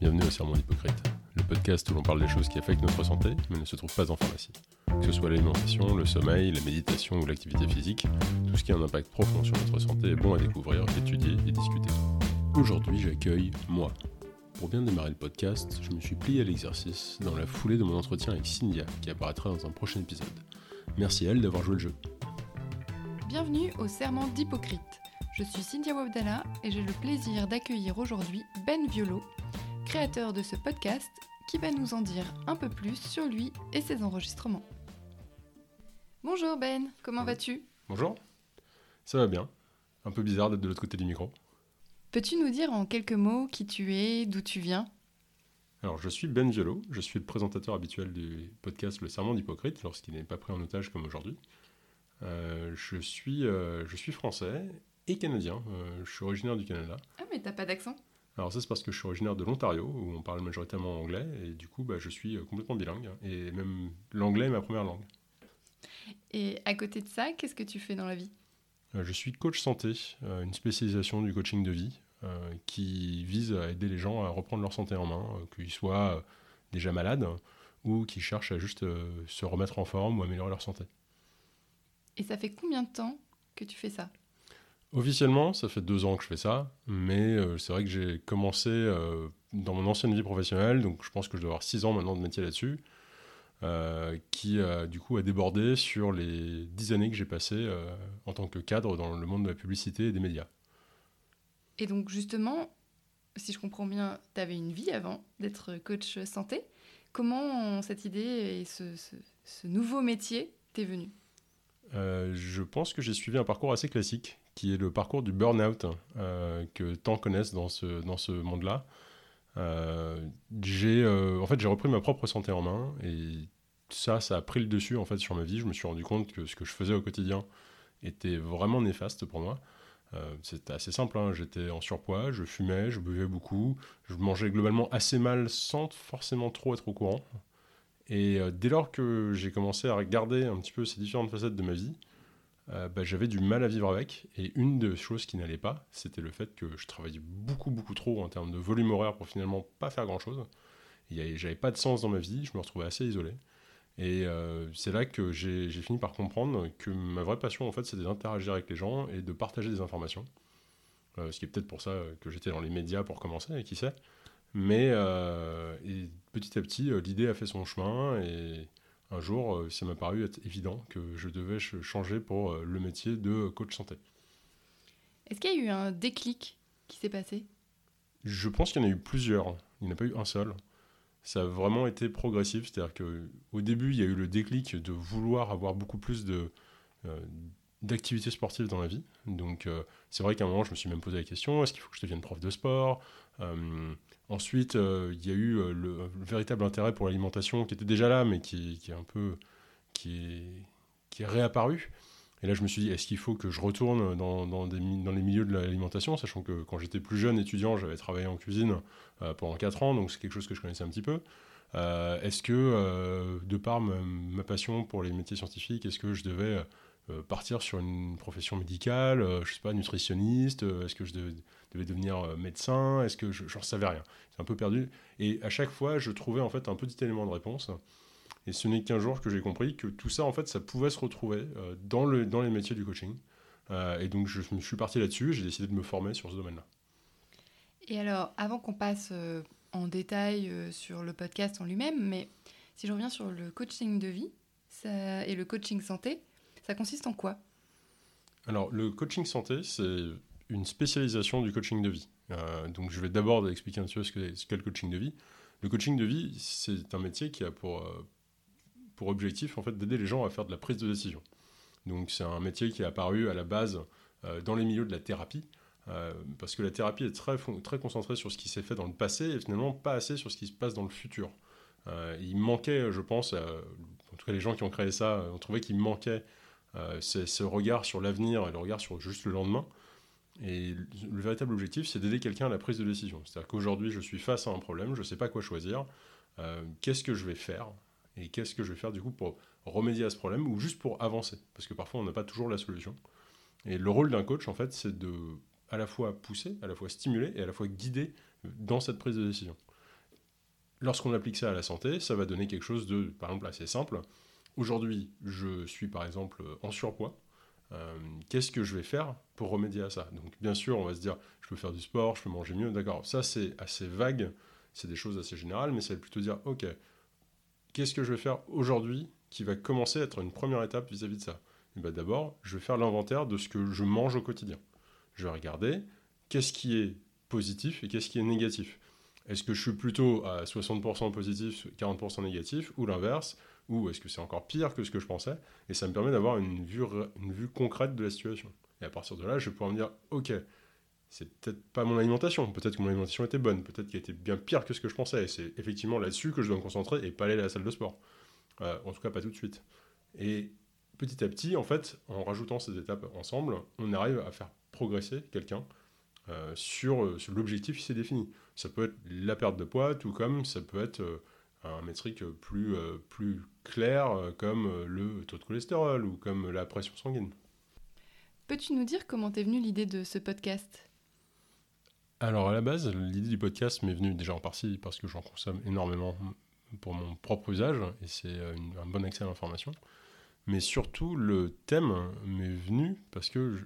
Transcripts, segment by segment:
Bienvenue au Sermon d'Hypocrite, le podcast où l'on parle des choses qui affectent notre santé, mais ne se trouvent pas en pharmacie. Que ce soit l'alimentation, le sommeil, la méditation ou l'activité physique, tout ce qui a un impact profond sur notre santé est bon à découvrir, étudier et discuter. Aujourd'hui, j'accueille moi. Pour bien démarrer le podcast, je me suis plié à l'exercice dans la foulée de mon entretien avec Cynthia, qui apparaîtra dans un prochain épisode. Merci à elle d'avoir joué le jeu. Bienvenue au Serment d'Hypocrite. Je suis Cynthia Wabdallah et j'ai le plaisir d'accueillir aujourd'hui Ben Violo, créateur de ce podcast qui va nous en dire un peu plus sur lui et ses enregistrements. Bonjour Ben, comment vas-tu? Bonjour, ça va bien. Un peu bizarre d'être de l'autre côté du micro. Peux-tu nous dire en quelques mots qui tu es, d'où tu viens? Alors, je suis Ben Violo, je suis le présentateur habituel du podcast Le Serment d'Hypocrite, lorsqu'il n'est pas pris en otage comme aujourd'hui. Euh, je, suis, euh, je suis français et canadien, euh, je suis originaire du Canada. Ah mais t'as pas d'accent? Alors ça c'est parce que je suis originaire de l'Ontario, où on parle majoritairement anglais, et du coup bah, je suis euh, complètement bilingue, et même l'anglais est ma première langue. Et à côté de ça, qu'est-ce que tu fais dans la vie? Euh, Je suis coach santé, euh, une spécialisation du coaching de vie, qui vise à aider les gens à reprendre leur santé en main, qu'ils soient déjà malades, ou qui cherchent à juste se remettre en forme ou améliorer leur santé. Et ça fait combien de temps que tu fais ça? Officiellement, ça fait deux ans que je fais ça, mais euh, c'est vrai que j'ai commencé euh, dans mon ancienne vie professionnelle, donc je pense que je dois avoir six ans maintenant de métier là-dessus, euh, qui du coup a débordé sur les dix années que j'ai passées en tant que cadre dans le monde de la publicité et des médias. Et donc justement, si je comprends bien, tu avais une vie avant d'être coach santé. Comment cette idée et ce, ce- ce nouveau métier t'est venu Euh, je pense que j'ai suivi un parcours assez classique, qui est le parcours du burn-out, euh, que tant connaissent dans ce, dans ce monde-là. Euh, j'ai, euh, en fait, j'ai repris ma propre santé en main, et ça, ça a pris le dessus en fait sur ma vie. Je me suis rendu compte que ce que je faisais au quotidien était vraiment néfaste pour moi. C'était assez simple, hein. j'étais en surpoids, je fumais, je buvais beaucoup, je mangeais globalement assez mal sans forcément trop être au courant. Et dès lors que j'ai commencé à regarder un petit peu ces différentes facettes de ma vie, euh, bah, j'avais du mal à vivre avec. Et une des choses qui n'allait pas, c'était le fait que je travaillais beaucoup, beaucoup trop en termes de volume horaire pour finalement pas faire y avait- J'avais pas de sens dans ma vie, je me retrouvais assez isolé. Et euh, c'est là que j'ai fini par comprendre que ma vraie passion, en fait, c'était d'interagir avec les gens et de partager des informations. Euh, ce qui est peut-être pour ça que j'étais dans les médias pour commencer, qui sait. Mais et petit à petit, l'idée a fait son chemin et un jour, euh, ça m'a paru être évident que je devais ch- changer pour euh, le métier de coach santé. Est-ce qu'il y a eu un déclic qui s'est passé? Je pense qu'il y en a eu plusieurs. Il n'y en a pas eu un seul. Ça a vraiment été progressif. C'est-à-dire qu'au début, il y a eu le déclic de vouloir avoir beaucoup plus de, euh, d'activités sportives dans la vie. Donc, euh, c'est vrai qu'à un moment, je me suis même posé la question est-ce qu'il faut que je devienne prof de sport? Euh, Ensuite, euh, il y a eu le, le véritable intérêt pour l'alimentation qui était déjà là, mais qui, est un peu. qui est, qui est réapparu. Et là, je me suis dit, est-ce qu'il faut que je retourne dans, dans, les milieux de l'alimentation, sachant que quand j'étais plus jeune étudiant, j'avais travaillé en cuisine pendant 4 ans, donc c'est quelque chose que je connaissais un petit peu. Est-ce que, de par ma passion pour les métiers scientifiques, est-ce que je devais euh, partir sur une profession médicale, euh, je sais pas, nutritionniste, euh, est-ce que je devais, devenir euh, médecin, est-ce que je j'en savais rien. C'est un peu perdu. Et à chaque fois, je trouvais en fait un petit élément de réponse. Et ce n'est qu'un jour que j'ai compris que tout ça, en fait, ça pouvait se retrouver dans, le, dans les métiers du coaching. Et donc, je, me suis parti là-dessus, j'ai décidé de me former sur ce domaine-là. Et alors, avant qu'on passe en détail sur le podcast en lui-même, mais si je reviens sur le coaching de vie et le coaching santé, ça consiste en quoi? Alors, le coaching santé, c'est une spécialisation du coaching de vie. Euh, donc, je vais d'abord expliquer un petit peu ce qu'est le coaching de vie. Le coaching de vie, c'est un métier qui a pour, euh, pour objectif en fait, d'aider les gens à faire de la prise de décision. Donc, c'est un métier qui est apparu à la base euh, dans les milieux de la thérapie, parce que la thérapie est très, très concentrée sur ce qui s'est fait dans le passé et finalement pas assez sur ce qui se passe dans le futur. Il manquait, je pense, en tout cas les gens qui ont créé ça, ont trouvé qu'il manquait c'est ce regard sur l'avenir et le regard sur juste le lendemain. Et le, le véritable objectif, c'est d'aider quelqu'un à la prise de décision. C'est-à-dire qu'aujourd'hui, je suis face à un problème, je ne sais pas quoi choisir. Euh, qu'est-ce que je vais faire Et qu'est-ce que je vais faire du coup pour remédier à ce problème ou juste pour avancer? Parce que parfois, on n'a pas toujours la solution. Et le rôle d'un coach, en fait, c'est de à la fois pousser, à la fois stimuler et à la fois guider dans cette prise de décision. lorsqu'on applique ça à la santé, ça va donner quelque chose de, par exemple, assez simple. Aujourd'hui, je suis par exemple en surpoids. Euh, qu'est-ce que je vais faire pour remédier à ça? Donc, bien sûr, on va se dire, je peux faire du sport, je peux manger mieux, d'accord. Ça, c'est assez vague, c'est des choses assez générales, mais ça va plutôt dire, ok, qu'est-ce que je vais faire aujourd'hui qui va commencer à être une première étape vis-à-vis de ça? Et ben, D'abord, je vais faire l'inventaire de ce que je mange au quotidien. Je vais regarder qu'est-ce qui est positif et qu'est-ce qui est négatif. Est-ce que je suis plutôt à 60% positif, 40% négatif, ou l'inverse Ou est-ce que c'est encore pire que ce que je pensais Et ça me permet d'avoir une vue, concrète de la situation. Et à partir de là, je vais pouvoir me dire, ok, c'est peut-être pas mon alimentation, peut-être que mon alimentation était bonne, peut-être qu'elle était bien pire que ce que je pensais, et c'est effectivement là-dessus que je dois me concentrer et pas aller à la salle de sport. Euh, en tout cas, pas tout de suite. Et petit à petit, en fait, en rajoutant ces étapes ensemble, on arrive à faire progresser quelqu'un euh, sur, sur l'objectif qui s'est défini. Ça peut être la perte de poids, tout comme ça peut être euh, un métrique plus, euh, plus clair, comme le taux de cholestérol ou comme la pression sanguine. Peux-tu nous dire comment t'es venue l'idée de ce podcast? Alors à la base, l'idée du podcast m'est venue déjà en partie parce que j'en consomme énormément pour mon propre usage et c'est un bon accès à l'information. Mais surtout, le thème m'est venu parce que je,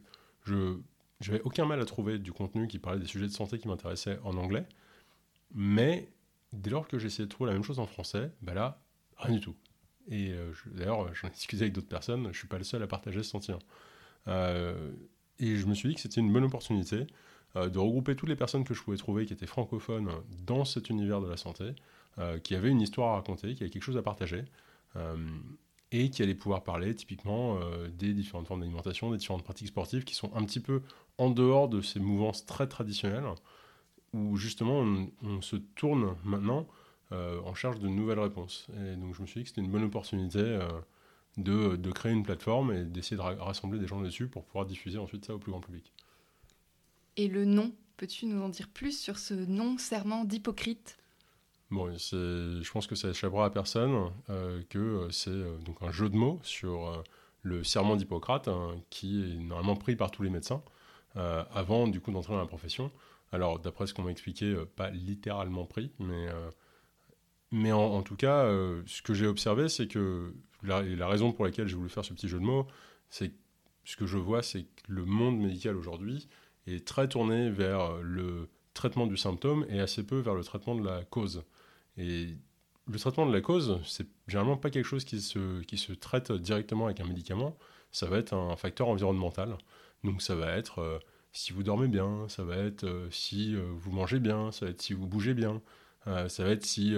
je j'avais aucun mal à trouver du contenu qui parlait des sujets de santé qui m'intéressaient en anglais. Mais dès lors que j'essayais de trouver la même chose en français, bah là, rien du tout. Et euh, d'ailleurs, j'en ai discuté avec d'autres personnes, je ne suis pas le seul à partager ce sentiment. Euh, et je me suis dit que c'était une bonne opportunité euh, de regrouper toutes les personnes que je pouvais trouver qui étaient francophones dans cet univers de la santé, qui avaient une histoire à raconter, qui avaient quelque chose à partager et qui allaient pouvoir parler typiquement des différentes formes d'alimentation, des différentes pratiques sportives qui sont un petit peu en dehors de ces mouvances très traditionnelles, où justement on, se tourne maintenant euh, en charge de nouvelles réponses. Et donc je me suis dit que c'était une bonne opportunité euh, de, de, créer une plateforme et d'essayer de rassembler des gens dessus pour pouvoir diffuser ensuite ça au plus grand public. Et le nom, peux-tu nous en dire plus sur ce nom serment d'hypocrite? Bon, je pense que ça échappera à personne euh, que c'est donc un jeu de mots sur le serment d'Hippocrate hein, qui est normalement pris par tous les médecins euh, avant du coup d'entrer dans la profession. Alors d'après ce qu'on m'a expliqué, euh, pas littéralement pris, mais, euh, mais en, tout cas, ce que j'ai observé, c'est que la, la, raison pour laquelle j'ai voulu faire ce petit jeu de mots, c'est ce que je vois, c'est que le monde médical aujourd'hui est très tourné vers le traitement du symptôme et assez peu vers le traitement de la cause. Et le traitement de la cause, c'est généralement pas quelque chose qui se, qui se traite directement avec un médicament, ça va être un facteur environnemental. Donc ça va être euh, si vous dormez bien, ça va être euh, si euh, vous mangez bien, ça va être si vous bougez bien, ça va être si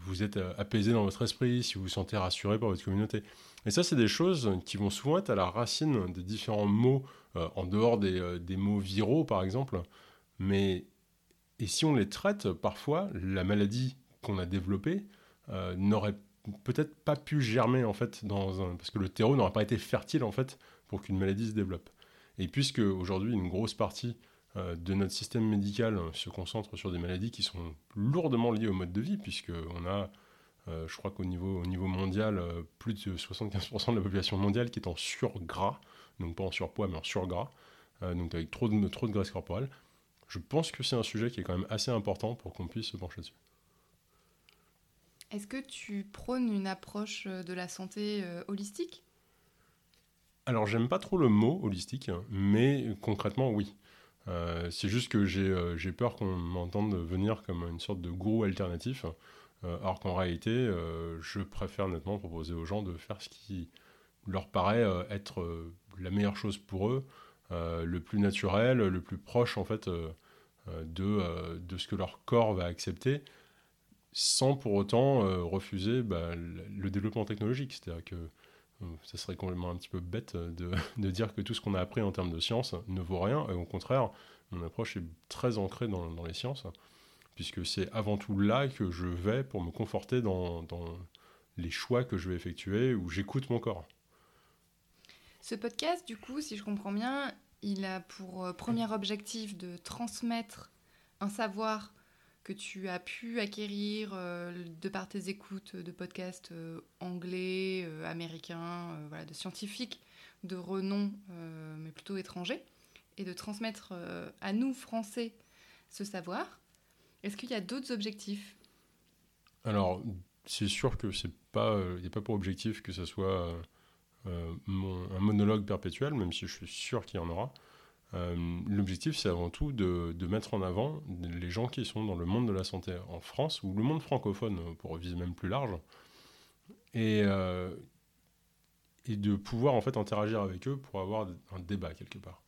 vous êtes apaisé dans votre esprit, si vous vous sentez rassuré par votre communauté. Et ça, c'est des choses qui vont souvent être à la racine des différents mots, en dehors des, des, mots viraux par exemple. Mais et si on les traite, parfois, la maladie qu'on a développée n'aurait peut-être pas pu germer en fait dans un... parce que le terreau n'aurait pas été fertile en fait pour qu'une maladie se développe. Et puisque aujourd'hui une grosse partie euh, de notre système médical se concentre sur des maladies qui sont lourdement liées au mode de vie, puisqu'on a, euh, je crois qu'au niveau, au niveau mondial, euh, plus de 75% de la population mondiale qui est en surgras, donc pas en surpoids mais en surgras, donc avec trop de, trop de graisse corporelle, je pense que c'est un sujet qui est quand même assez important pour qu'on puisse se pencher dessus. Est-ce que tu prônes une approche de la santé holistique? Alors, j'aime pas trop le mot holistique, mais concrètement, oui. Euh, c'est juste que euh, j'ai peur qu'on m'entende venir comme une sorte de gourou alternatif, euh, alors qu'en réalité, je préfère nettement proposer aux gens de faire ce qui leur paraît être la meilleure chose pour eux, le plus naturel, le plus proche en fait de, de ce que leur corps va accepter, sans pour autant refuser bah, le développement technologique. C'est-à-dire que ça serait complètement un petit peu bête de, de dire que tout ce qu'on a appris en termes de sciences ne vaut rien. Et au contraire, mon approche est très ancrée dans, dans les sciences, puisque c'est avant tout là que je vais pour me conforter dans, dans les choix que je vais effectuer, où j'écoute mon corps. Ce podcast, du coup, si je comprends bien, il a pour euh, premier objectif de transmettre un savoir que tu as pu acquérir euh, de par tes écoutes de podcasts euh, anglais, euh, américains, voilà, de scientifiques de renom, mais plutôt étrangers, et de transmettre à nous, Français, ce savoir. Est-ce qu'il y a d'autres objectifs? Alors, c'est sûr que c'est pas, il pas pour objectif que ce soit un monologue perpétuel, même si je suis sûr qu'il y en aura. L'objectif, c'est avant tout de, mettre en avant les gens qui sont dans le monde de la santé en France, ou le monde francophone, pour viser même plus large, et, et de pouvoir en fait interagir avec eux pour avoir un débat quelque part.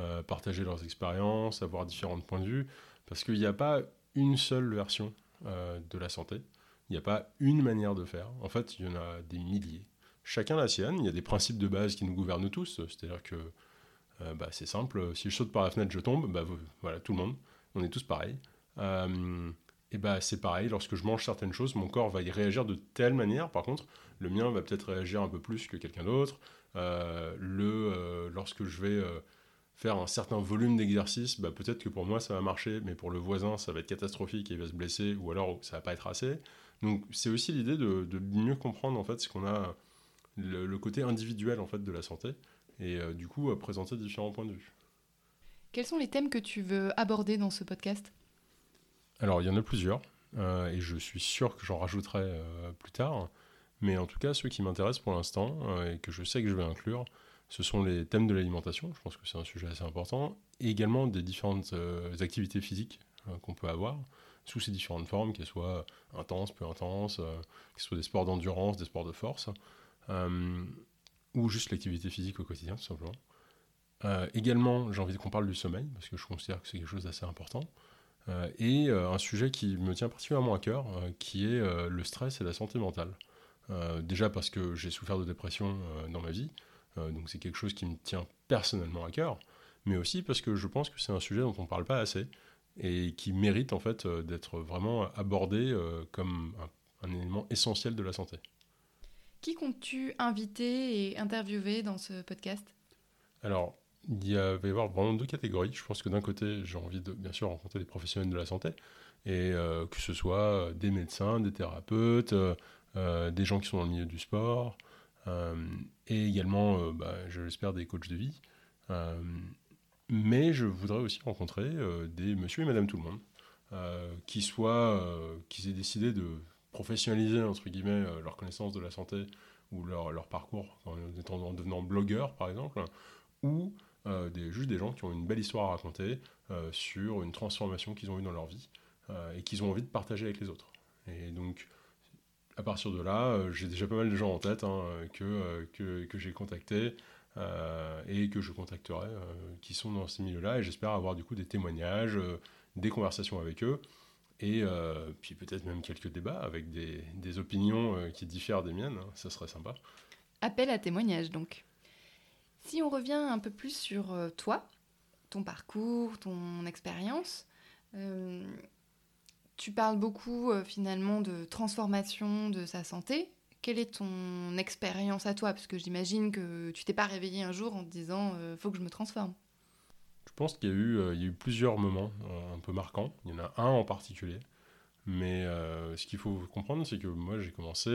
Euh, partager leurs expériences, avoir différents points de vue, parce qu'il n'y a pas une seule version euh, de la santé, il n'y a pas une manière de faire, en fait il y en a des milliers. Chacun la sienne, il y a des principes de base qui nous gouvernent tous, c'est-à-dire que euh, bah, c'est simple, si je saute par la fenêtre, je tombe, bah, voilà, tout le monde, on est tous pareils. et bah, c'est pareil, lorsque je mange certaines choses, mon corps va y réagir de telle manière, par contre, le mien va peut-être réagir un peu plus que quelqu'un d'autre. le, lorsque je vais faire un certain volume d'exercice, bah, peut-être que pour moi ça va marcher, mais pour le voisin ça va être catastrophique et il va se blesser, ou alors ça va pas être assez. Donc c'est aussi l'idée de, mieux comprendre en fait ce qu'on a, le, côté individuel en fait de la santé, et euh, du coup présenter différents points de vue. Quels sont les thèmes que tu veux aborder dans ce podcast? Alors il y en a plusieurs, euh, et je suis sûr que j'en rajouterai euh, plus tard, mais en tout cas ceux qui m'intéressent pour l'instant, et que je sais que je vais inclure, ce sont les thèmes de l'alimentation, je pense que c'est un sujet assez important, et également des différentes activités physiques qu'on peut avoir, sous ces différentes formes, qu'elles soient intenses, peu intenses, que ce soit des sports d'endurance, des sports de force, ou juste l'activité physique au quotidien, tout simplement. également, j'ai envie qu'on parle du sommeil, parce que je considère que c'est quelque chose d'assez important. et un sujet qui me tient particulièrement à cœur, qui est le stress et la santé mentale. déjà parce que j'ai souffert de dépression dans ma vie, euh, donc c'est quelque chose qui me tient personnellement à cœur, mais aussi parce que je pense que c'est un sujet dont on ne parle pas assez et qui mérite en fait euh, d'être vraiment abordé euh, comme un, élément essentiel de la santé. Qui comptes-tu inviter et interviewer dans ce podcast? Alors, il va y avoir vraiment deux catégories. Je pense que d'un côté, j'ai envie de bien sûr rencontrer des professionnels de la santé, et que ce soit des médecins, des thérapeutes, des gens qui sont dans le milieu du sport, euh, et également, euh, bah, je l'espère, des coachs de vie. Euh, mais je voudrais aussi rencontrer des monsieur et madame tout le monde, qui soient, qui aient décidé de professionnaliser, entre guillemets, leur connaissance de la santé ou leur, leur parcours en, en, devenant blogueur, par exemple, ou des, juste des gens qui ont une belle histoire à raconter sur une transformation qu'ils ont eue dans leur vie et qu'ils ont envie de partager avec les autres. Et donc, à partir de là, euh, j'ai déjà pas mal de gens en tête hein, que, euh, que, que j'ai contactés euh, et que je contacterai qui sont dans ces milieux-là. Et j'espère avoir du coup des témoignages, des conversations avec eux et puis peut-être même quelques débats avec des, des opinions qui diffèrent des miennes. Hein. ça serait sympa. Appel à témoignages donc. Si on revient un peu plus sur toi, ton parcours, ton expérience, tu parles beaucoup euh, finalement de transformation de sa santé. Quelle est ton expérience à toi? Parce que j'imagine que tu t'es pas réveillé un jour en te disant euh, faut que je me transforme. Je pense qu'il y, a eu, euh, plusieurs moments un peu marquants. Il y en a un en particulier. Mais ce qu'il faut comprendre, c'est que moi j'ai commencé,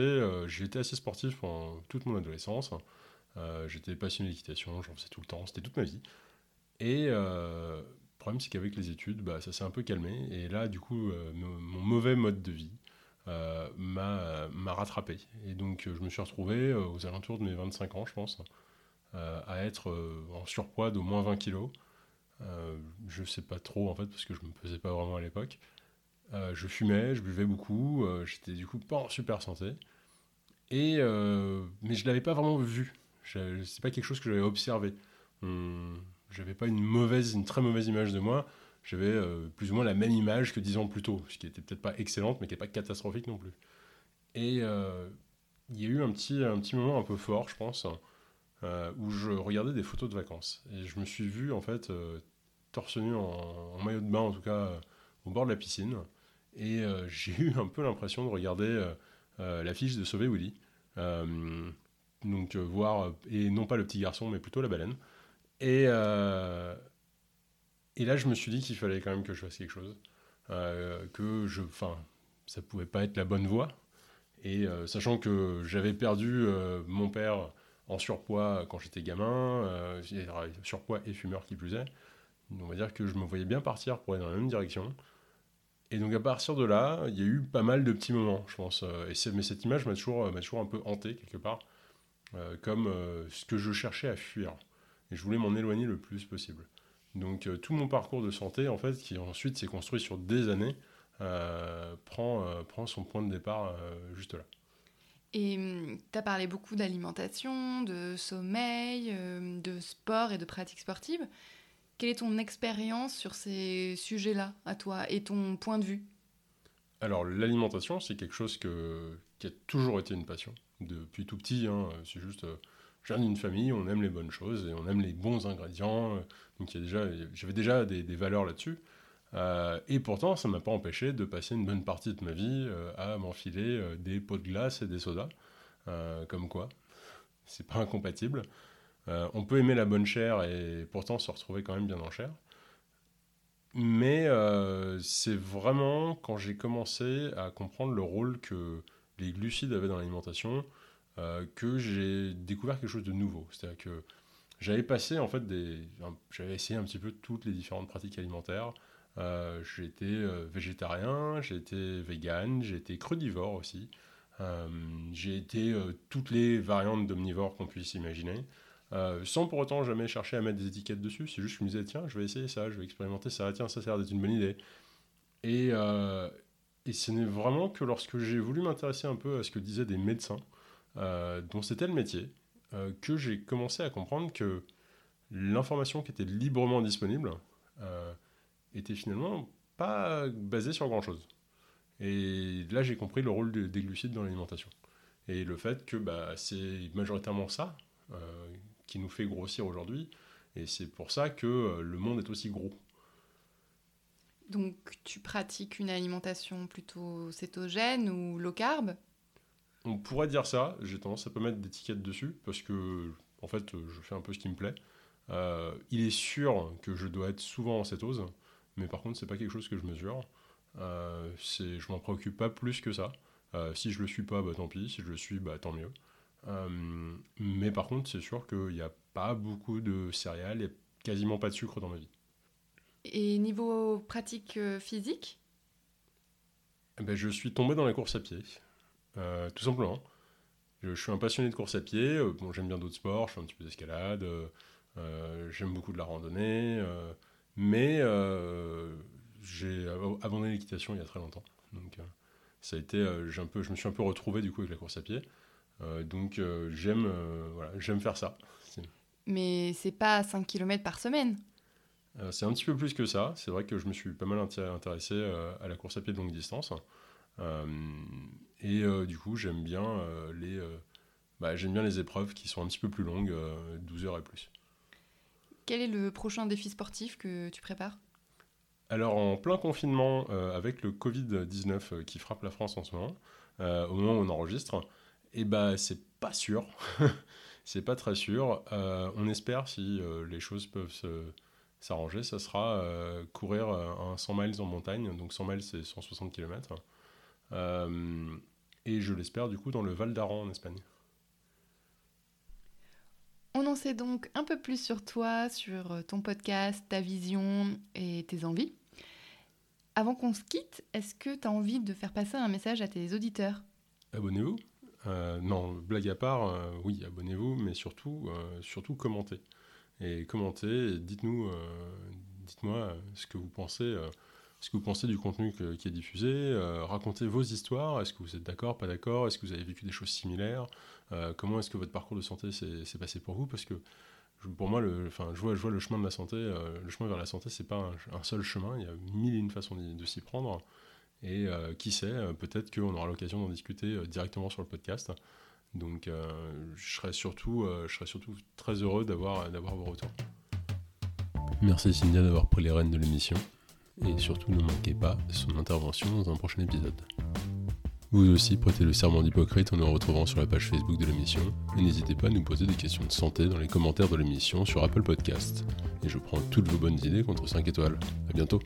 j'ai été assez sportif pendant toute mon adolescence. J'étais passionné d'équitation, j'en faisais tout le temps, c'était toute ma vie. Et le problème, c'est qu'avec les études, bah, ça s'est un peu calmé. Et là, du coup, euh, mon mauvais mode de vie euh, m'a rattrapé. Et donc, je me suis retrouvé euh, aux alentours de mes 25 ans, je pense, à être en surpoids d'au moins 20 kilos. Je ne sais pas trop, en fait, parce que je me pesais pas vraiment à l'époque. je fumais, je buvais beaucoup, j'étais du coup pas en super santé. Et, mais je l'avais pas vraiment vu. C'est pas quelque chose que j'avais observé j'avais pas une mauvaise, une très mauvaise image de moi. J'avais euh, plus ou moins la même image que dix ans plus tôt, ce qui était peut-être pas excellente, mais qui n'est pas catastrophique non plus. Et euh, il y a eu un petit, un petit moment un peu fort, je pense, euh, où je regardais des photos de vacances. Et je me suis vu, en fait, torse nu en, maillot de bain, en tout cas, au bord de la piscine. Et j'ai eu un peu l'impression de regarder l'affiche de Sauver Willy. donc, voir, et non pas le petit garçon, mais plutôt la baleine. Et, euh, et là, je me suis dit qu'il fallait quand même que je fasse quelque chose. Euh, que je, enfin, ça pouvait pas être la bonne voie. Et euh, sachant que j'avais perdu mon père en surpoids quand j'étais gamin, surpoids et fumeur qui plus est, on va dire que je me voyais bien partir pour aller dans la même direction. Et donc à partir de là, il y a eu pas mal de petits moments, je pense. Et mais cette image m'a toujours, toujours un peu hanté quelque part, comme ce que je cherchais à fuir. Et je voulais m'en éloigner le plus possible. Donc tout mon parcours de santé, en fait, qui ensuite s'est construit sur des années, prend, prend son point de départ juste là. Et hum, tu as parlé beaucoup d'alimentation, de sommeil, euh, de sport et de pratiques sportives. Quelle est ton expérience sur ces sujets-là, à toi, et ton point de vue? Alors, l'alimentation, c'est quelque chose qui a toujours été une passion. Depuis tout petit, hein, c'est juste. Euh, je viens d'une famille, on aime les bonnes choses et on aime les bons ingrédients. Donc, j'avais déjà des valeurs là-dessus. Euh, et pourtant, ça ne m'a pas empêché de passer une bonne partie de ma vie euh, à m'enfiler euh, des pots de glace et des sodas. comme quoi, c'est pas incompatible. on peut aimer la bonne chair et pourtant se retrouver quand même bien en chair. Mais c'est vraiment quand j'ai commencé à comprendre le rôle que les glucides avaient dans l'alimentation que j'ai découvert quelque chose de nouveau. C'est-à-dire que j'avais passé en fait des, j'avais essayé un petit peu toutes les différentes pratiques alimentaires. Euh, j'ai été euh, végétarien, j'ai été vegan, j'ai été crudivore aussi. Euh, j'ai été toutes les variantes d'omnivore qu'on puisse imaginer. sans pour autant jamais chercher à mettre des étiquettes dessus. C'est juste que je me disais, tiens, je vais essayer ça, je vais expérimenter ça, tiens, ça, ça a l'air d'être une bonne idée. Et ce n'est vraiment que lorsque j'ai voulu m'intéresser un peu à ce que disaient des médecins, dont c'était le métier, que j'ai commencé à comprendre que l'information qui était librement disponible, était finalement pas basé sur grand-chose. Et là, j'ai compris le rôle des glucides dans l'alimentation. Et le fait que bah, c'est majoritairement ça euh, qui nous fait grossir aujourd'hui. Et c'est pour ça que euh, le monde est aussi gros. Donc, tu pratiques une alimentation plutôt cétogène ou low carb? On pourrait dire ça. J'ai tendance à pas mettre d'étiquette dessus parce que, en fait, je fais un peu ce qui me plaît. Euh, il est sûr que je dois être souvent en cétose. Mais par contre, c'est pas quelque chose que je mesure. Euh, je m'en préoccupe pas plus que ça. Euh, si je le suis pas, bah, tant pis. Si je le suis, bah, tant mieux. Euh, mais par contre, c'est sûr qu'il n'y a pas beaucoup de céréales et quasiment pas de sucre dans ma vie. Et niveau pratique euh, physique? Eh ben, Je suis tombé dans la course à pied, tout simplement. Je, suis un passionné de course à pied. bon, j'aime bien d'autres sports, je fais un petit peu d'escalade, j'aime beaucoup de la randonnée. Mais euh, j'ai abandonné l'équitation il y a très longtemps. Donc euh, ça a été, euh, un peu, je me suis un peu retrouvé du coup avec la course à pied. donc j'aime voilà, j'aime faire ça. Mais c'est pas 5 km par semaine C'est un petit peu plus que ça. C'est vrai que je me suis pas mal intéressé à la course à pied de longue distance. et du coup j'aime bien, les, bah, j'aime bien les épreuves qui sont un petit peu plus longues, 12 heures et plus. Quel est le prochain défi sportif que tu prépares? Alors en plein confinement, euh, avec le Covid-19 euh, qui frappe la France en ce moment, euh, au moment où on enregistre, eh ben c'est pas sûr, c'est pas très sûr. on espère si les choses peuvent s'arranger, ça sera courir un 100 miles en montagne, donc 100 miles c'est 160 km, et je l'espère du coup dans le Val d'Aran en Espagne. On donc un peu plus sur toi, sur euh, ton podcast, ta vision et tes envies. Avant qu'on se quitte, est-ce que tu as envie de faire passer un message à tes auditeurs? Abonnez-vous. Euh, non, blague à part, euh, oui, abonnez-vous, mais surtout, surtout commentez. Et commentez, dites-nous, dites-moi ce que vous pensez ce que vous pensez du contenu qui est diffusé, euh, racontez vos histoires, est-ce que vous êtes d'accord, pas d'accord, est-ce que vous avez vécu des choses similaires, euh, comment est-ce que votre parcours de santé s'est passé pour vous, parce que pour moi, le, enfin, je, vois, le chemin de la santé, euh, le chemin vers la santé, c'est pas un, seul chemin, il y a mille et une façons de, s'y prendre, et qui sait, peut-être qu'on aura l'occasion d'en discuter directement sur le podcast. Donc, je serais surtout, je serais surtout très heureux d'avoir vos retours. Merci Cynthia d'avoir pris les rênes de l'émission et surtout ne manquez pas son intervention dans un prochain épisode. Vous aussi prêtez le serment d'hypocrite en nous retrouvant sur la page Facebook de l'émission et n'hésitez pas à nous poser des questions de santé dans les commentaires de l'émission sur Apple Podcast. Et je prends toutes vos bonnes idées contre 5 étoiles. A bientôt